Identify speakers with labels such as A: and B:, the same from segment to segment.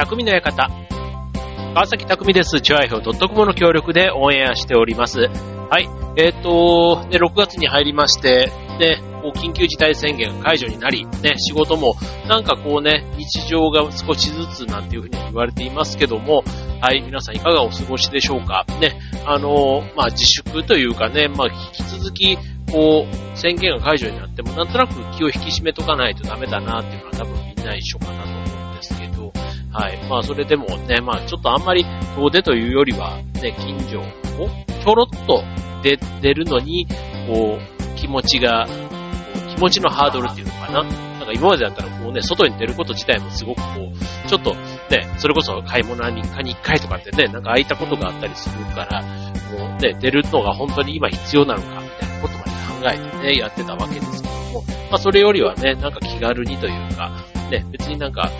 A: 匠の館。川崎匠です。チュアイドットコムの協力でオンエアしております。はい。えっ、ー、と、ね、6月に入りまして、ね、こう緊急事態宣言が解除になり、ね、仕事もなんかこうね、日常が少しずつなんていうふうに言われていますけども、はい、皆さんいかがお過ごしでしょうかね、あの、まあ、自粛というかね、まあ、引き続き、こう、宣言が解除になっても、なんとなく気を引き締めとかないとダメだなっていうのは多分みんな一緒かなと思うんですけど、はい。まあ、それでもね、まあ、ちょっとあんまり遠出というよりは、ね、近所をちょろっと出、出るのに、こう、気持ちが、気持ちのハードルっていうのかな。なんか今までだったらこうね、外に出ること自体もすごくこう、ちょっとね、それこそ買い物に3日に1回とかってね、なんか空いたことがあったりするから、もうね、出るのが本当に今必要なのか、みたいなことまで考えてね、やってたわけですけども、まあそれよりはね、なんか気軽にというか、ね、別になんか、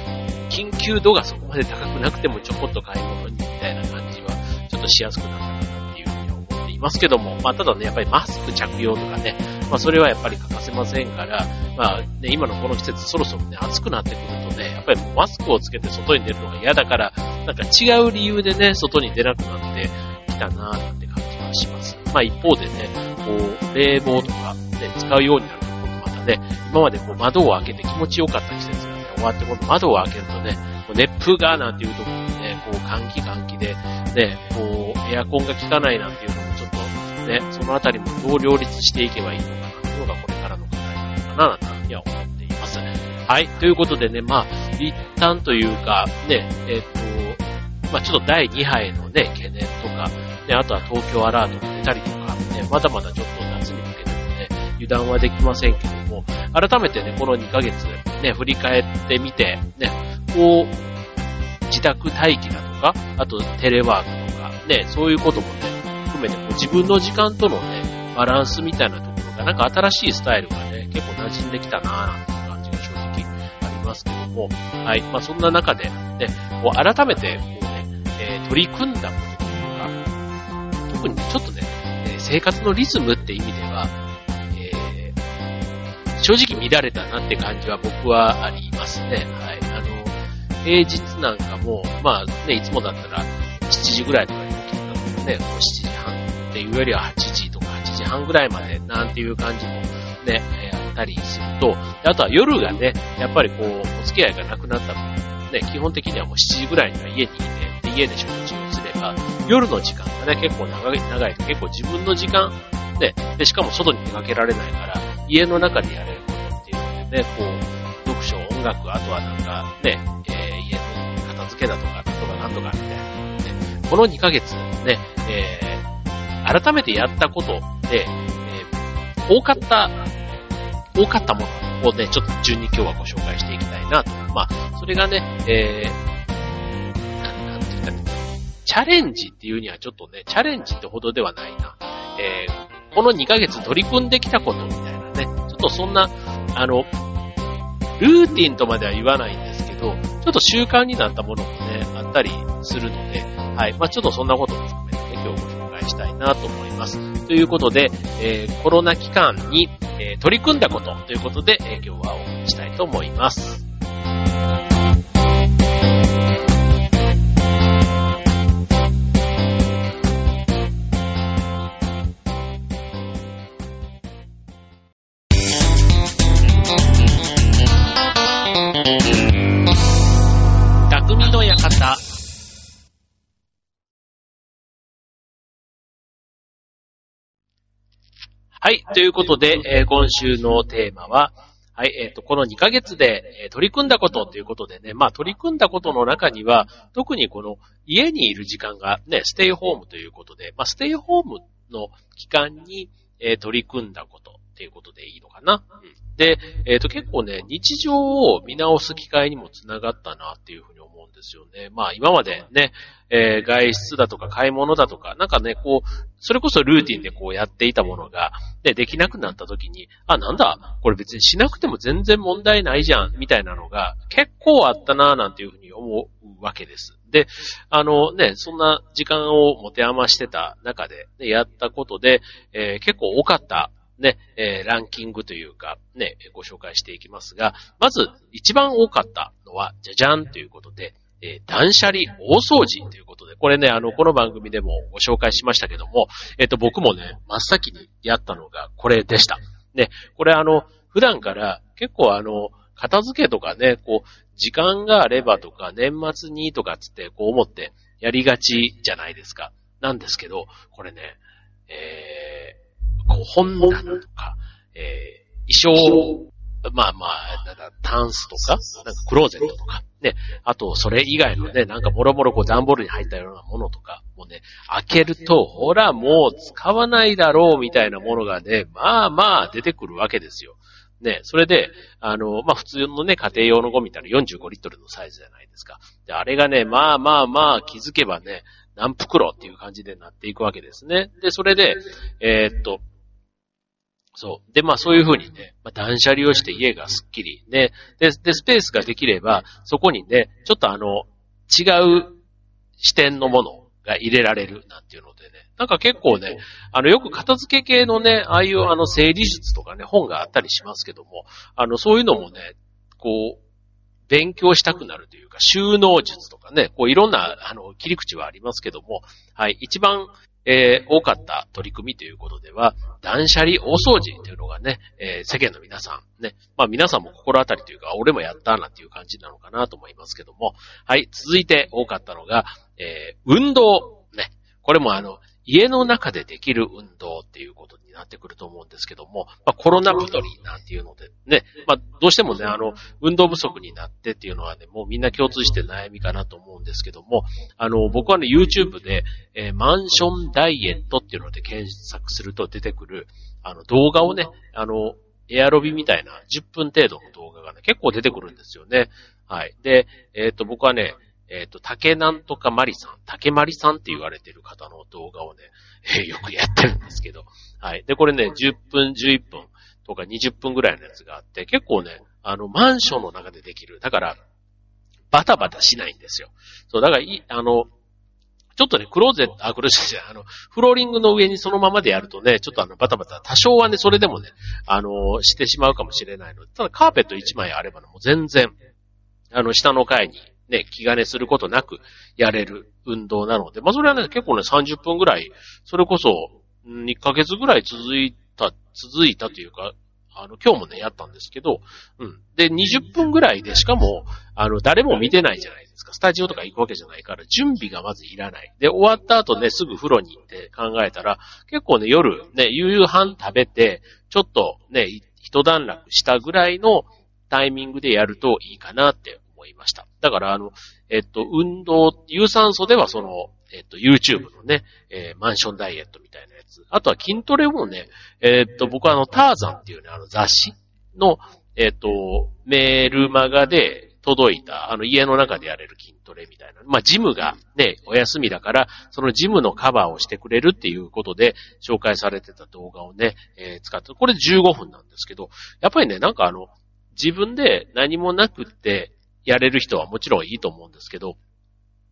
A: 緊急度がそこまで高くなくてもちょこっと買い物にみたいな感じは、ちょっとしやすくなったかなっていうふうに思っていますけども、まあ、ただね、やっぱりマスク着用とかね、まあ、それはやっぱり欠かせませんから、まあ、ね、今のこの季節そろそろね、暑くなってくるとね、やっぱりマスクをつけて外に出るのが嫌だから、なんか違う理由でね、外に出なくなってきたなーって感じはします。まあ、一方でね、こう、冷房とかね、使うようになると、またね、今までこう窓を開けて気持ちよかった季節、終わって、この窓を開けるとね、熱風がなんていうところにね、こう換気換気で、ね、こう、エアコンが効かないなんていうのもちょっとね、そのあたりもどう両立していけばいいのかなというのがこれからの課題かな、なんてふうには思っています。はい。ということでね、まあ、一旦というか、ね、えっ、ー、と、まあちょっと第2波へのね、懸念とか、ね、あとは東京アラートが出たりとか、ね、まだまだちょっと、油断はできませんけども、改めてね、この2ヶ月、ね、振り返ってみて、ね、こう、自宅待機だとか、あとテレワークとか、ね、そういうこともね、含めてこう自分の時間とのね、バランスみたいなところが、なんか新しいスタイルがね、結構馴染んできたなぁなんていう感じが正直ありますけども、はい。まあそんな中で、ね、こう改めて、こうね、えー、取り組んだことというか、特にちょっとね、生活のリズムって意味では、正直乱れたなって感じは僕はありますね。はい。あの、平日なんかも、まあね、いつもだったら7時ぐらいとかに起きてたのでね、こう7時半っていうよりは8時とか8時半ぐらいまでなんていう感じもね、えあったりすると、あとは夜がね、やっぱりこう、お付き合いがなくなった分、ね、基本的にはもう7時ぐらいには家にいて、で家で食事をすれば、夜の時間がね、結構長い、長い結構自分の時間、ね、で、しかも外に出かけられないから、家の中でやれることっていうのでね、こう、読書、音楽、あとはなんかね、えー、家の片付けだとか、なんとかなんとかみたいな、ね、この2ヶ月ね、えー改めてやったことで、えー、多かった、多かったものをね、ちょっと順に今日はご紹介していきたいなと。まあ、それがね、えー、なんて言ったら、チャレンジっていうにはちょっとね、チャレンジってほどではないな。えー、この2ヶ月取り組んできたことみたいな、そんな、あの、ルーティンとまでは言わないんですけど、ちょっと習慣になったものもね、あったりするので、はい。まあちょっとそんなことも含めてね、今日ご紹介したいなと思います。ということで、えー、コロナ期間に、えー、取り組んだことということで、えー、今日はお送りしたいと思います。はい。ということで、えー、今週のテーマは、はい。えっ、ー、と、この2ヶ月で、え取り組んだことということでね、まあ、取り組んだことの中には、特にこの家にいる時間がね、ステイホームということで、まあ、ステイホームの期間に、え取り組んだことということでいいのかな？うん、で、えっ、と、結構ね、日常を見直す機会にもつながったなっていうふうに思うんですよね。まあ、今までね、えー、外出だとか買い物だとか、なんかね、こう、それこそルーティンでこうやっていたものが、ね、できなくなった時に、あ、なんだ、これ別にしなくても全然問題ないじゃん、みたいなのが結構あったな、なんていうふうに思うわけです。で、あのね、そんな時間を持て余してた中で、ね、やったことで、えー、結構多かったね、えー、ランキングというか、ね、ご紹介していきますが、まず一番多かったのは、じゃじゃんということで、えー、断捨離大掃除ということで、これね、あの、この番組でもご紹介しましたけども、えっ、と、僕もね、真っ先にやったのがこれでした。ね、これあの、普段から結構あの、片付けとかね、こう、時間があればとか、年末にとかつってこう思ってやりがちじゃないですか。なんですけど、これね、え、こう本棚とか、えー、衣装、まあまあ、なんかタンスとか、なんかクローゼットとか、ね、あとそれ以外のね、なんかもろもろこう段ボールに入ったようなものとか、もうね、開けると、ほらもう使わないだろうみたいなものがね、まあまあ出てくるわけですよ。ね、それで、あの、まあ、普通のね、家庭用のゴミって45リットルのサイズじゃないですか。で、あれがね、まあまあまあ気づけばね、何袋っていう感じでなっていくわけですね。で、それで、えー、っと、そう。で、まあそういうふうにね、まあ、断捨離をして家がスッキリ。ね、で、で、スペースができれば、そこにね、ちょっとあの、違う視点のものが入れられるなんていうのでね、なんか結構ね、あの、よく片付け系のね、ああいうあの整理術とかね、本があったりしますけども、あの、そういうのもね、こう、勉強したくなるというか、収納術とかね、こういろんな、あの、切り口はありますけども、はい、一番、えー、多かった取り組みということでは、断捨離大掃除というのがね、えー、世間の皆さん、ね、まあ皆さんも心当たりというか、俺もやったなんていう感じなのかなと思いますけども、はい、続いて多かったのが、えー、運動、ね、これもあの、家の中でできる運動っていうことになってくると思うんですけども、まあ、コロナ太りなんていうのでね、まあ、どうしてもね、あの、運動不足になってっていうのはね、もうみんな共通して悩みかなと思うんですけども、あの、僕はね、YouTube で、えー、マンションダイエットっていうので検索すると出てくる、あの、動画をね、あの、エアロビみたいな10分程度の動画がね、結構出てくるんですよね。はい。で、えっ、ー、と、僕はね、えっ、ー、と、竹なんとかまりさん、竹まりさんって言われてる方の動画をね、えー、よくやってるんですけど、はい。で、これね、10分、11分とか20分ぐらいのやつがあって、結構ね、あの、マンションの中でできる。だから、バタバタしないんですよ。そう、だから、い、あの、ちょっとね、クローゼット、あ、クローゼットじゃないあの、フローリングの上にそのままでやるとね、ちょっとあの、バタバタ、多少はね、それでもね、あの、してしまうかもしれないので、ただカーペット1枚あればね、もう全然、あの、下の階にね、気兼ねすることなくやれる運動なので、まあそれはね、結構ね、30分ぐらい、それこそ、2ヶ月ぐらい続いた、続いたというか、あの、今日もね、やったんですけど、うん。で、20分ぐらいで、しかも、あの、誰も見てないじゃないですか。スタジオとか行くわけじゃないから、準備がまずいらない。で、終わった後ね、すぐ風呂に行って考えたら、結構ね、夜、ね、夕飯食べて、ちょっとね、一段落したぐらいのタイミングでやるといいかなって思いました。だから、あの、えっと、運動、有酸素ではその、えっと、YouTube のね、えー、マンションダイエットみたいなやつ。あとは筋トレもね、えっと、僕はあの、ターザンっていうね、あの雑誌の、えっと、メールマガで届いた、あの、家の中でやれる筋トレみたいな。まあ、ジムがね、お休みだから、そのジムのカバーをしてくれるっていうことで、紹介されてた動画をね、えー、使って、これ15分なんですけど、やっぱりね、なんかあの、自分で何もなくって、やれる人はもちろんいいと思うんですけど、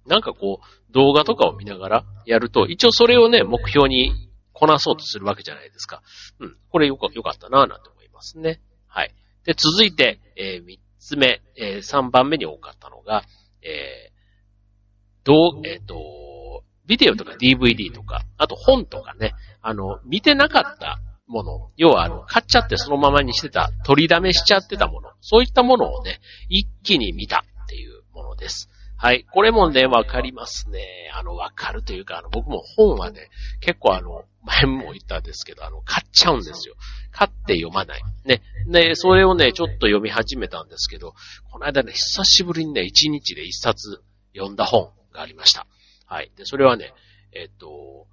A: なんかこう、動画とかを見ながらやると、一応それをね、目標にこなそうとするわけじゃないですか。うん。これよかよかったなぁなんて思いますね。はい。で、続いて、えー、三つ目、えー、三番目に多かったのが、えー、どう、えっ、ー、と、ビデオとか DVD とか、あと本とかね、あの、見てなかったもの、要はあの、買っちゃってそのままにしてた、取りだめしちゃってたもの、そういったものをね、一気に見たっていうものです。はい。これもね、わかりますね。あの、わかるというか、あの、僕も本はね、結構あの、前も言ったんですけど、あの、買っちゃうんですよ。買って読まない。ね。で、それをね、ちょっと読み始めたんですけど、この間ね、久しぶりにね、一日で一冊読んだ本がありました。はい。で、それはね、えっと、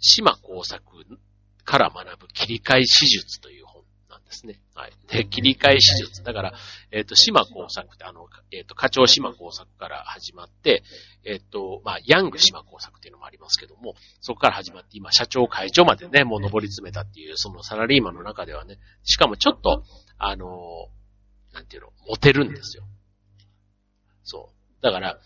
A: 島工作から学ぶ切り替え手術という本なんですね。はい。で、切り替え手術。だから、えっ、ー、と、島工作って、あの、えっ、ー、と、課長島工作から始まって、えっ、ー、と、まあ、ヤング島工作っていうのもありますけども、そこから始まって、今、社長会長までね、もう登り詰めたっていう、そのサラリーマンの中ではね、しかもちょっと、あの、なんていうの、モテるんですよ。そう。だから、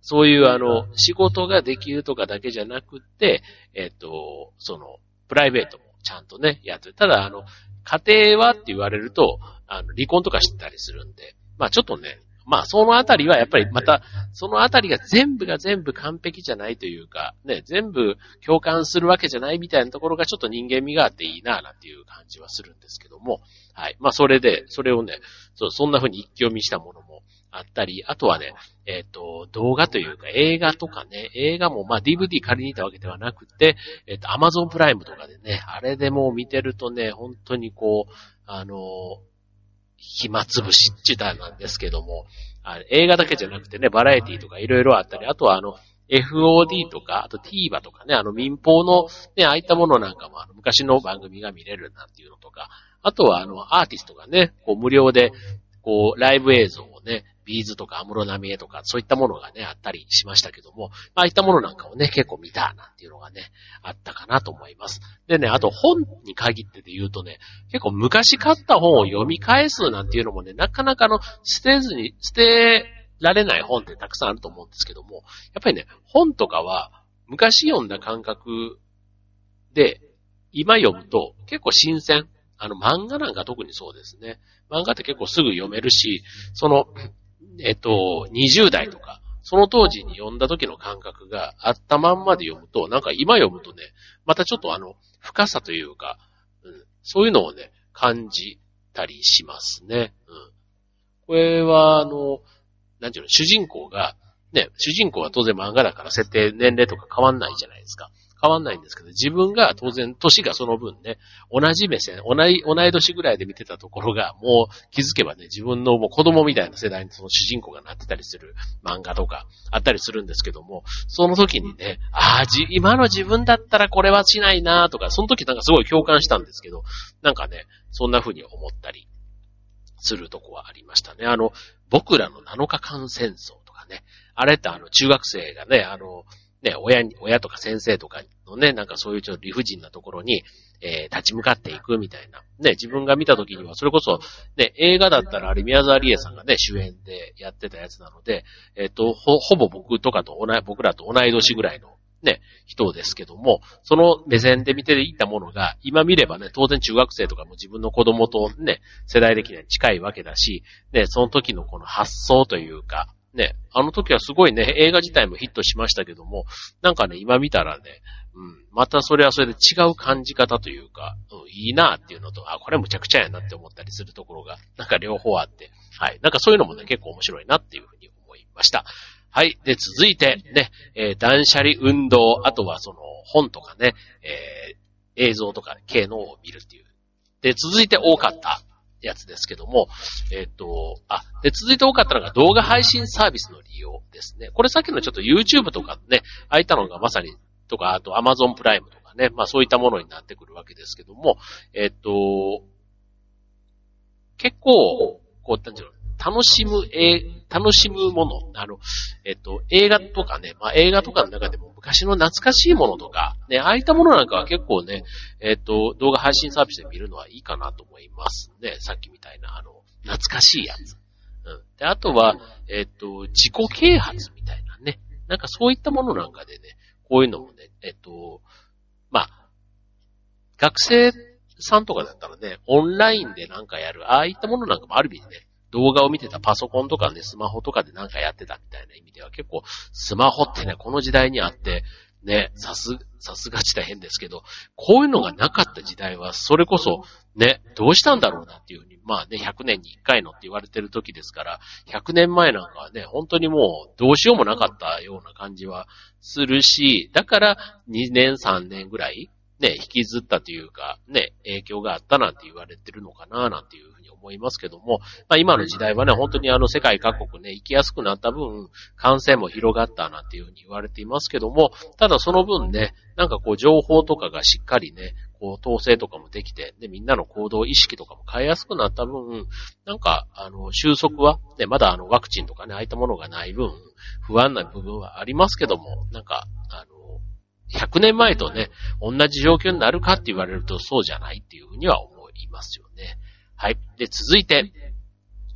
A: そういうあの、仕事ができるとかだけじゃなくって、えっ、と、その、プライベートもちゃんとね、やって。ただ、あの、家庭はって言われると、あの、離婚とかしてたりするんで、まあちょっとね、まあ、そのあたりはやっぱりまた、そのあたりが全部が全部完璧じゃないというか、ね、全部共感するわけじゃないみたいなところがちょっと人間味があっていいな、なんていう感じはするんですけども、はい。まあ、それで、それをね、そう、そんな風に一気読みしたものもあったり、あとはね、えっ、ー、と、動画というか映画とかね、映画もまあ DVD 借りに行ったわけではなくて、えっ、ー、と、Amazon プライムとかでね、あれでもう見てるとね、本当にこう、あの暇つぶしって言ったらなんですけども、あ映画だけじゃなくてね、バラエティとかいろいろあったり、あとはあの、FOD とか、あと TVer とかね、あの民放のね、ああいったものなんかもあの昔の番組が見れるなんていうのとか、あとはあのアーティストがね、こう無料で、こうライブ映像をね、ビーズとかアムロナミエとか、そういったものがね、あったりしましたけども、ああいったものなんかをね、結構見たなんていうのがね、あったかなと思います。でね、あと本に限ってで言うとね、結構昔買った本を読み返すなんていうのもね、なかなかの、捨てずに、捨てられない本ってたくさんあると思うんですけども、やっぱりね、本とかは、昔読んだ感覚で、今読むと結構新鮮。あの漫画なんか特にそうですね。漫画って結構すぐ読めるし、その、えっと、20代とか、その当時に読んだ時の感覚があったまんまで読むと、なんか今読むとね、またちょっとあの、深さというか、うん、そういうのをね、感じたりしますね。うん。これは、あの、なんていうの、主人公が、ね、主人公は当然漫画だから設定、年齢とか変わんないじゃないですか。変わんないんですけど、自分が当然、年がその分ね、同じ目線、同い、同い年ぐらいで見てたところが、もう気づけばね、自分のもう子供みたいな世代にその主人公がなってたりする漫画とかあったりするんですけども、その時にね、ああ、じ、今の自分だったらこれはしないなとか、その時なんかすごい共感したんですけど、なんかね、そんな風に思ったりするとこはありましたね。あの、僕らの7日間戦争とかね、あれってあの、中学生がね、あの、ね、親に、親とか先生とかのね、なんかそういうちょっと理不尽なところに、えー、立ち向かっていくみたいな。ね、自分が見た時には、それこそ、ね、映画だったらあれ宮沢りえさんがね、主演でやってたやつなので、えっ、ー、と、ほ、ほぼ僕とかと同い、僕らと同い年ぐらいのね、人ですけども、その目線で見ていたものが、今見ればね、当然中学生とかも自分の子供とね、世代的には近いわけだし、ね、その時のこの発想というか、ね、あの時はすごいね、映画自体もヒットしましたけども、なんかね、今見たらね、うん、またそれはそれで違う感じ方というか、うん、いいなっていうのと、あ、これむちゃくちゃやなって思ったりするところが、なんか両方あって、はい。なんかそういうのもね、結構面白いなっていうふうに思いました。はい。で、続いて、ね、えー、断捨離運動、あとはその本とかね、えー、映像とか系のを見るっていう。で、続いて多かったやつですけども、えっ、と、あ、で、続いて多かったのが動画配信サービスの利用ですね。これさっきのちょっと YouTube とかね、あいたのがまさに、とか、あと Amazon プライムとかね、まあそういったものになってくるわけですけども、えっ、と、結構、こう、なんていうの、楽しむ、え楽しむもの、あの、えっと、映画とかね、まあ映画とかの中でも昔の懐かしいものとか、ね、ああいったものなんかは結構ね、えっと、動画配信サービスで見るのはいいかなと思いますね。さっきみたいな、あの、懐かしいやつ。うん。で、あとは、えっと、自己啓発みたいなね。なんかそういったものなんかでね、こういうのもね、えっと、まあ、学生さんとかだったらね、オンラインでなんかやる、ああいったものなんかもある意味ね、動画を見てたパソコンとかね、スマホとかでなんかやってたみたいな意味では結構、スマホってね、この時代にあって、ね、さす、さすがち大変ですけど、こういうのがなかった時代は、それこそ、ね、どうしたんだろうなっていうふうに、まあね、100年に1回のって言われてる時ですから、100年前なんかはね、本当にもう、どうしようもなかったような感じはするし、だから、2年3年ぐらい、ね、引きずったというか、ね、影響があったなんて言われてるのかな、なんていうふうに思いますけども、まあ今の時代はね、本当にあの世界各国ね、行きやすくなった分、感染も広がったなんていうふうに言われていますけども、ただその分ね、なんかこう情報とかがしっかりね、こう統制とかもできて、で、みんなの行動意識とかも変えやすくなった分、なんか、あの、収束は、ね、まだあの、ワクチンとかね、ああいったものがない分、不安な部分はありますけども、なんか、あの、100年前とね、同じ状況になるかって言われるとそうじゃないっていうふうには思いますよね。はい。で、続いて、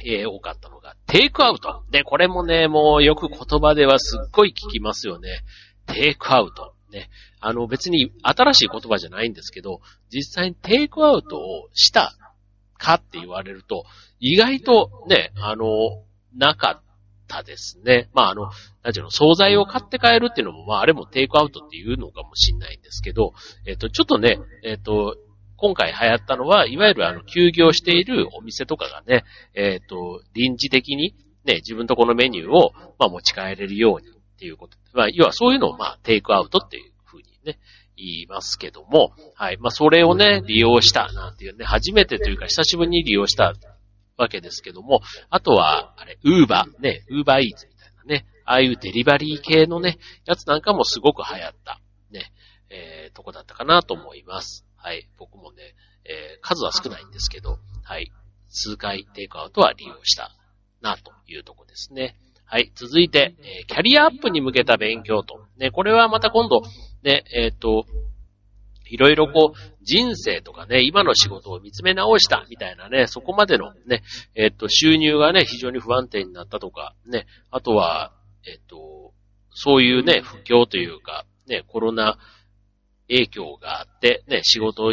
A: えー、多かったのが、テイクアウト。で、これもね、もうよく言葉ではすっごい聞きますよね。テイクアウト。ね。あの、別に新しい言葉じゃないんですけど、実際にテイクアウトをしたかって言われると、意外とね、あの、なかったですね。まあ、あの、なんていうの、惣菜を買って帰るっていうのも、まあ、あれもテイクアウトっていうのかもしんないんですけど、えっ、と、ちょっとね、えっ、と、今回流行ったのは、いわゆるあの、休業しているお店とかがね、えっ、と、臨時的に、ね、自分とこのメニューを、まあ、持ち帰れるようにっていうこと。まあ、要はそういうのを、まあ、テイクアウトっていうふうにね、言いますけども、はい。まあ、それをね、利用したなんていうね、初めてというか久しぶりに利用したわけですけども、あとは、あれ、ウーバー、ね、ウーバーイーツみたいなね、ああいうデリバリー系のね、やつなんかもすごく流行った、ね、えー、とこだったかなと思います。はい。僕もね、えー、数は少ないんですけど、はい。数回テイクアウトは利用したなというとこですね。はい。続いて、えー、キャリアアップに向けた勉強と。ね、これはまた今度、ね、えっ、ー、と、いろいろこう、人生とかね、今の仕事を見つめ直したみたいなね、そこまでのね、えっ、と、収入がね、非常に不安定になったとか、ね、あとは、えっ、と、そういうね、不況というか、ね、コロナ影響があって、ね、仕事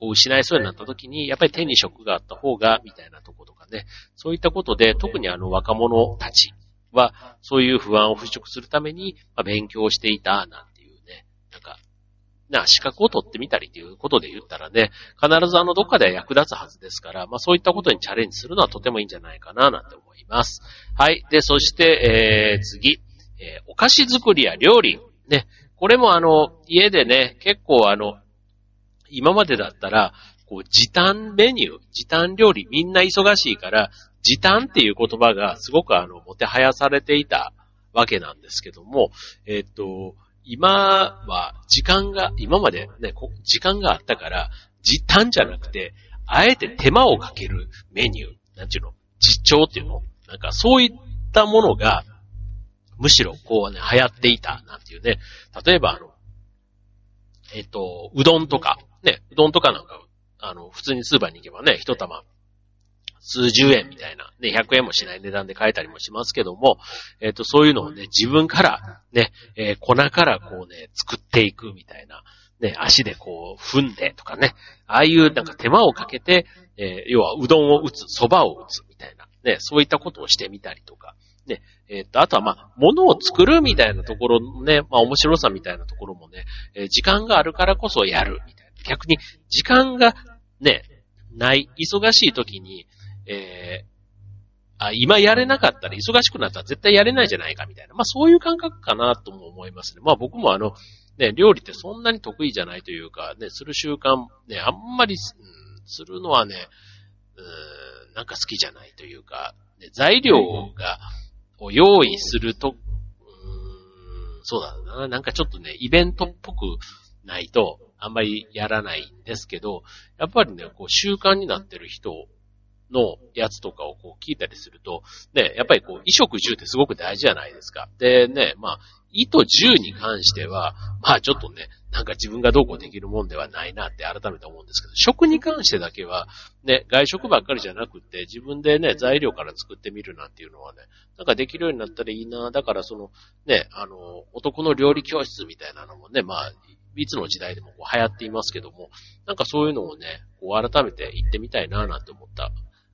A: を失いそうになった時に、やっぱり手に職があった方が、みたいなとことかね、そういったことで、特にあの若者たちは、そういう不安を払拭するために、まあ、勉強していた、なん、な、資格を取ってみたりということで言ったらね、必ずあのどっかで役立つはずですから、まあそういったことにチャレンジするのはとてもいいんじゃないかな、なんて思います。はい。で、そして、えー、次、えー、お菓子作りや料理。ね。これもあの、家でね、結構あの、今までだったら、こう、時短メニュー、時短料理、みんな忙しいから、時短っていう言葉がすごくあの、もてはやされていたわけなんですけども、えっと、今は時間が、今までね、時間があったから、時短じゃなくて、あえて手間をかけるメニュー、なんちゅうの、実調っていうのなんかそういったものが、むしろこうね、流行っていた、なんていうね。例えばあの、えっ、と、うどんとか、ね、うどんとかなんか、あの、普通にスーパーに行けばね、一玉数十円みたいな、ね、100円もしない値段で買えたりもしますけども、えっ、と、そういうのをね、自分から、ね、えー、粉からこうね、作っていくみたいな、ね、足でこう、踏んでとかね、ああいうなんか手間をかけて、えー、要はうどんを打つ、蕎麦を打つみたいな、ね、そういったことをしてみたりとか、ね、えっ、と、あとはまあ、物を作るみたいなところのね、まあ面白さみたいなところもね、え時間があるからこそやるみたいな。逆に、時間がね、ない、忙しい時に、えー、あ、今やれなかったら忙しくなったら絶対やれないじゃないかみたいな。まあそういう感覚かなとも思いますね。まあ僕もあの、ね、料理ってそんなに得意じゃないというか、ね、する習慣、ね、あんまり、うん、するのはね、うん、なんか好きじゃないというか、ね、材料が、を用意すると、うん、そうだな、なんかちょっとね、イベントっぽくないと、あんまりやらないんですけど、やっぱりね、こう習慣になってる人のやつとかをこう聞いたりすると、ね、やっぱりこう、衣食住ってすごく大事じゃないですか。でね、まあ、衣と住に関しては、まあちょっとね、なんか自分がどうこうできるもんではないなって改めて思うんですけど、食に関してだけは、ね、外食ばっかりじゃなくて、自分でね、材料から作ってみるなんていうのはね、なんかできるようになったらいいな。だからその、ね、あの、男の料理教室みたいなのもね、まあ、いつの時代でもこう流行っていますけども、なんかそういうのをね、こう改めて言ってみたいななんて思った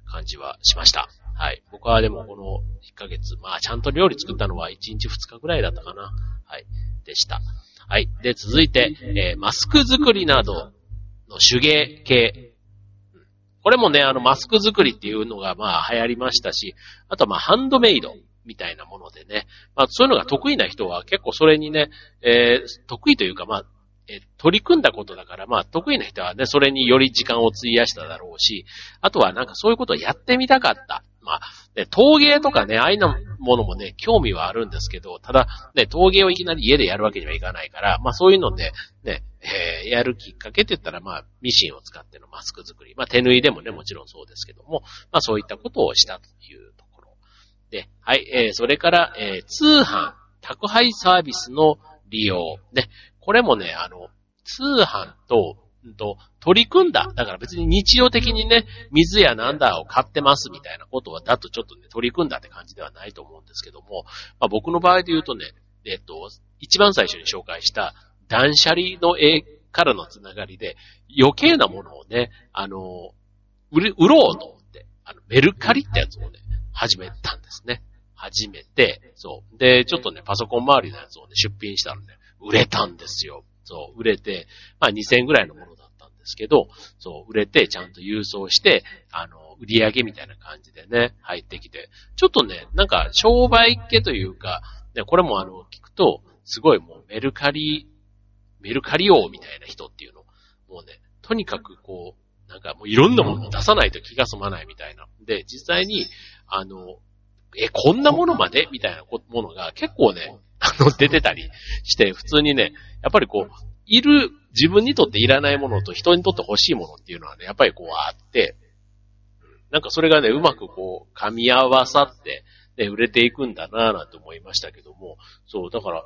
A: 感じはしました。はい。僕はでもこの1ヶ月、まあちゃんと料理作ったのは1日2日ぐらいだったかな。はい。でした。はい。で、続いて、えー、マスク作りなどの手芸系。これもね、あの、マスク作りっていうのがまあ流行りましたし、あとまあハンドメイドみたいなものでね、まあそういうのが得意な人は結構それにね、えー、得意というかまあえ取り組んだことだから、まあ、得意な人はね、それにより時間を費やしただろうし、あとはなんかそういうことをやってみたかった。まあ、ね、陶芸とかね、ああいうものもね、興味はあるんですけど、ただ、ね、陶芸をいきなり家でやるわけにはいかないから、まあそういうので、ね、えー、やるきっかけって言ったら、まあ、ミシンを使ってのマスク作り。まあ、手縫いでもね、もちろんそうですけども、まあそういったことをしたというところ。で、はい、えー、それから、えー、通販、宅配サービスの利用。ね、これもね、あの、通販と、んと、取り組んだ。だから別に日常的にね、水やなんだを買ってますみたいなことは、だとちょっとね、取り組んだって感じではないと思うんですけども、まあ僕の場合で言うとね、えっと、一番最初に紹介した断捨離の絵からのつながりで、余計なものをね、あの、売ろうと思って、あの、メルカリってやつをね、始めたんですね。始めて、そう。で、ちょっとね、パソコン周りのやつをね、出品したらね、売れたんですよ。そう、売れて、まあ2000円ぐらいのものだったんですけど、そう、売れて、ちゃんと郵送して、あの、売り上げみたいな感じでね、入ってきて、ちょっとね、なんか、商売系というか、ね、これもあの、聞くと、すごいもうメルカリ、メルカリ王みたいな人っていうの、もうね、とにかくこう、なんかもういろんなものを出さないと気が済まないみたいな。で、実際に、あの、え、こんなものまでみたいなものが結構ね、あの、出てたりして、普通にね、やっぱりこう、いる、自分にとっていらないものと人にとって欲しいものっていうのはね、やっぱりこうあって、なんかそれがね、うまくこう、噛み合わさって、ね、売れていくんだなぁなんて思いましたけども、そう、だから、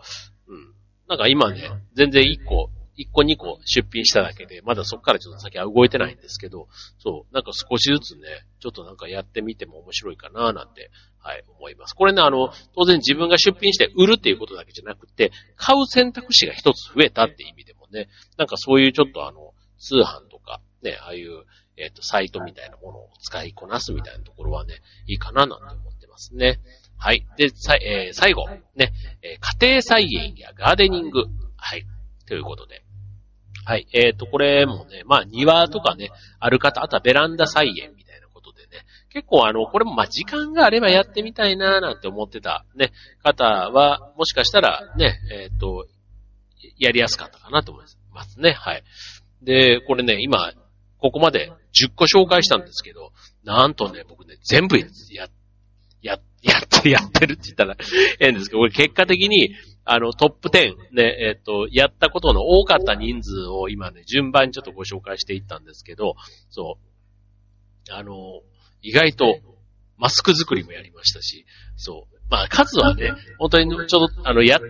A: うん。なんか今ね、全然一個、一個二個出品しただけで、まだそっからちょっと先は動いてないんですけど、そう、なんか少しずつね、ちょっとなんかやってみても面白いかなぁなんて、はい、思います。これね、あの、当然自分が出品して売るっていうことだけじゃなくて、買う選択肢が一つ増えたって意味でもね、なんかそういうちょっとあの、通販とか、ね、ああいう、えっ、ー、と、サイトみたいなものを使いこなすみたいなところはね、いいかななんて思ってますね。はい。で、さえー、最後、ね、えー、家庭菜園やガーデニング。はい。ということで。はい。えっ、ー、と、これもね、まあ、庭とかね、ある方、あとはベランダ菜園、結構あの、これもまあ、時間があればやってみたいななんて思ってた、ね、方は、もしかしたら、ね、えっ、ー、と、やりやすかったかなと思いますね。はい。で、これね、今、ここまで10個紹介したんですけど、なんとね、僕ね、全部や、や、やって、やってるって言ったら変ですけど、これ結果的に、あの、トップ10、ね、えっ、ー、と、やったことの多かった人数を今ね、順番にちょっとご紹介していったんですけど、そう、あの、意外と、マスク作りもやりましたし、そう、まあ、数はね、本当にちょっと、あの、やっ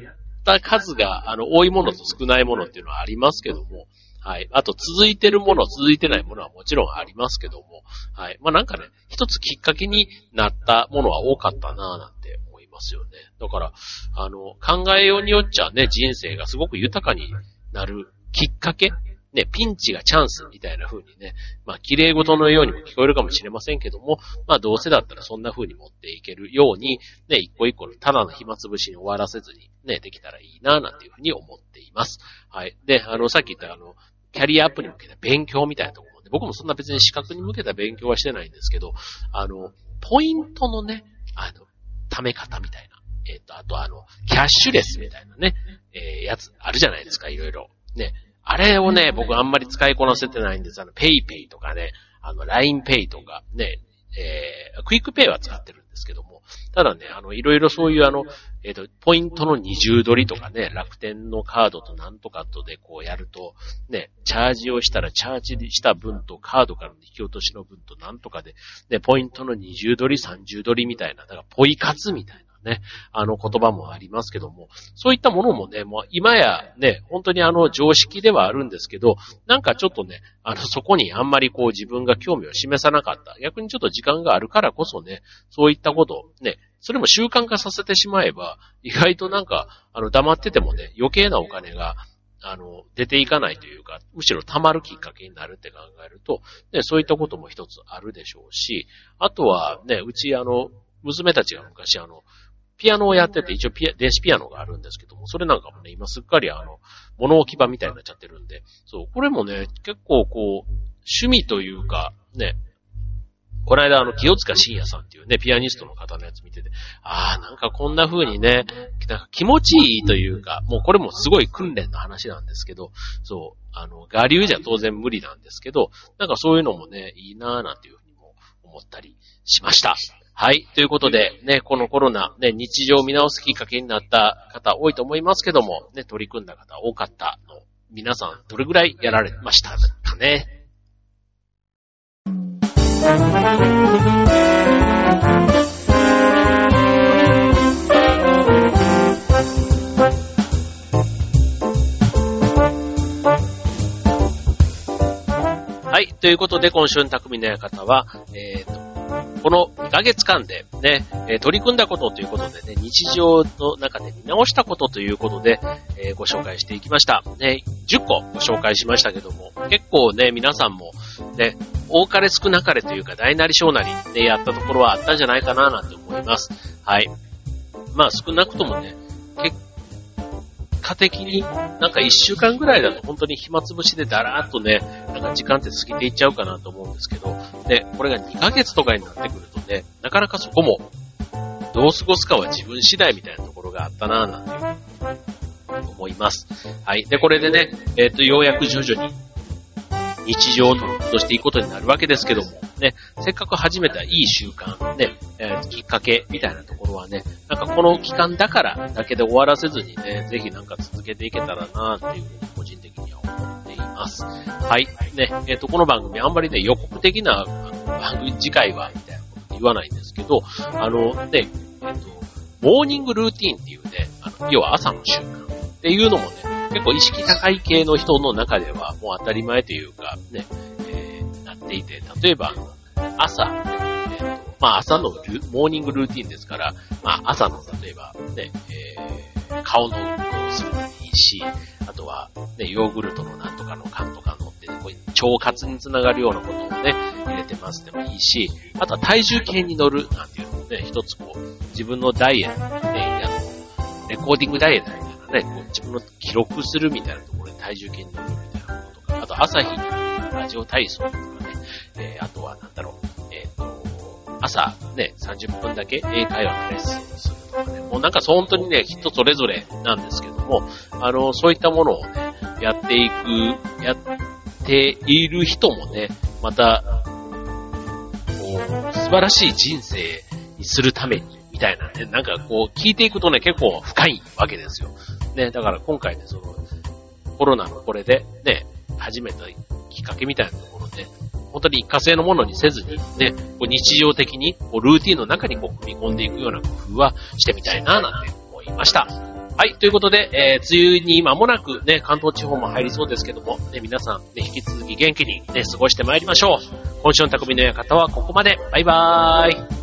A: た数が、あの、多いものと少ないものっていうのはありますけども、はい。あと、続いてるもの、続いてないものはもちろんありますけども、はい。まあ、なんかね、一つきっかけになったものは多かったなぁなんて思いますよね。だから、あの、考えようによっちゃね、人生がすごく豊かになるきっかけね、ピンチがチャンスみたいな風にね、まあ、綺麗事のようにも聞こえるかもしれませんけども、まあ、どうせだったらそんな風に持っていけるように、ね、一個一個のただの暇つぶしに終わらせずに、ね、できたらいいな、なんていう風に思っています。はい。で、あの、さっき言ったあの、キャリアアップに向けた勉強みたいなところで、僕もそんな別に資格に向けた勉強はしてないんですけど、あの、ポイントのね、あの、貯め方みたいな。えっ、ー、と、あとあの、キャッシュレスみたいなね、えー、やつあるじゃないですか、いろいろ。ね。あれをね、僕あんまり使いこなせてないんです。あの、 PayPay とかね、あの、 LINE Pay とか、ね、えー、 QUICPay は使ってるんですけども、ただね、あの、いろいろそういうあの、えっ、ー、と、ポイントの二重取りとかね、楽天のカードとなんとかとでこうやると、ね、チャージをしたらチャージした分とカードからの引き落としの分となんとかで、ね、ポイントの二重取り、三重取りみたいな、だからポイ活みたいな。ね、あの言葉もありますけども、そういったものもね、もう今やね、本当にあの常識ではあるんですけど、なんかちょっとね、あのそこにあんまりこう自分が興味を示さなかった。逆にちょっと時間があるからこそね、そういったことをね、それも習慣化させてしまえば、意外となんか、あの黙っててもね、余計なお金があの、出ていかないというか、むしろ溜まるきっかけになるって考えると、ね、そういったことも一つあるでしょうし、あとはね、うちあの、娘たちが昔あの、ピアノをやってて、一応ピア、電子ピアノがあるんですけども、それなんかもね、今すっかりあの、物置き場みたいになっちゃってるんで、そう、これもね、結構こう、趣味というか、ね、この間あの、清塚信也さんっていうね、ピアニストの方のやつ見てて、ああ、なんかこんな風にね、なんか気持ちいいというか、もうこれもすごい訓練の話なんですけど、そう、あの、我流じゃ当然無理なんですけど、なんかそういうのもね、いいなぁなんていうふうにも思ったりしました。はい。ということで、ね、このコロナ、ね、日常を見直すきっかけになった方多いと思いますけども、ね、取り組んだ方多かったの。皆さん、どれぐらいやられましたかね？はい。ということで、今週の匠の館は、えーと、この2ヶ月間でね、え取り組んだことということでね、日常の中で見直したことということで、えー、ご紹介していきました。ね、10個ご紹介しましたけども、結構ね、皆さんもね、多かれ少なかれというか、大なり小なりね、やったところはあったんじゃないかななんて思います。はい。まあ少なくともね、結果的になんか一週間ぐらいだと本当に暇つぶしでだらーっとね、か時間って過ぎていっちゃうかなと思うんですけど、で、これが2ヶ月とかになってくるとね、なかなかそこも、どう過ごすかは自分次第みたいなところがあったなぁなんて思います。はい。で、これでね、えっ、ー、と、ようやく徐々に日常としていくことになるわけですけども、ね、せっかく始めたいい習慣、ね、えー、きっかけみたいなところはね、なんかこの期間だからだけで終わらせずにね、ぜひなんか続けていけたらなぁっていうふうにます。はい。ね、えっ、ー、と、この番組あんまりね、予告的な番組次回は、みたいなこと言わないんですけど、あの、ね、えっ、ー、と、モーニングルーティンっていうね、あの、要は朝の習慣っていうのもね、結構意識高い系の人の中ではもう当たり前というか、ね、えー、なっていて、例えば、朝、えーと、まあ朝のモーニングルーティンですから、まあ朝の例えば、ね、えー、顔の運動をするのもいいし、あとは、ね、ヨーグルトのなんとかの缶とかのって、こういう腸活につながるようなことをね、入れてますでもいいし、あとは体重計に乗るなんていうのもね、一つこう、自分のダイエット、ね、あの、レコーディングダイエットみたいなね、こう自分の記録するみたいなところで体重計に乗るみたいなこととか、あと朝日にラジオ体操とかね、えー、あとはなんだろう、えっ、と、朝ね、30分だけ英会話のレッスンをするとかね、もうなんか本当にね、人それぞれなんですけども、あの、そういったものをね、やっていく、やっている人もね、また、こう、素晴らしい人生にするために、みたいなね、なんかこう、聞いていくとね、結構深いわけですよ。ね、だから今回ね、その、コロナのこれで、ね、始めたきっかけみたいなところで、本当に一過性のものにせずに、ね、こう日常的に、こうルーティンの中にこう組み込んでいくような工夫はしてみたいな、なんて思いました。はい、ということで、えー、梅雨に間もなくね、関東地方も入りそうですけども、ね、皆さん、ね、引き続き元気にね、過ごしてまいりましょう。今週の匠の館はここまで。バイバーイ。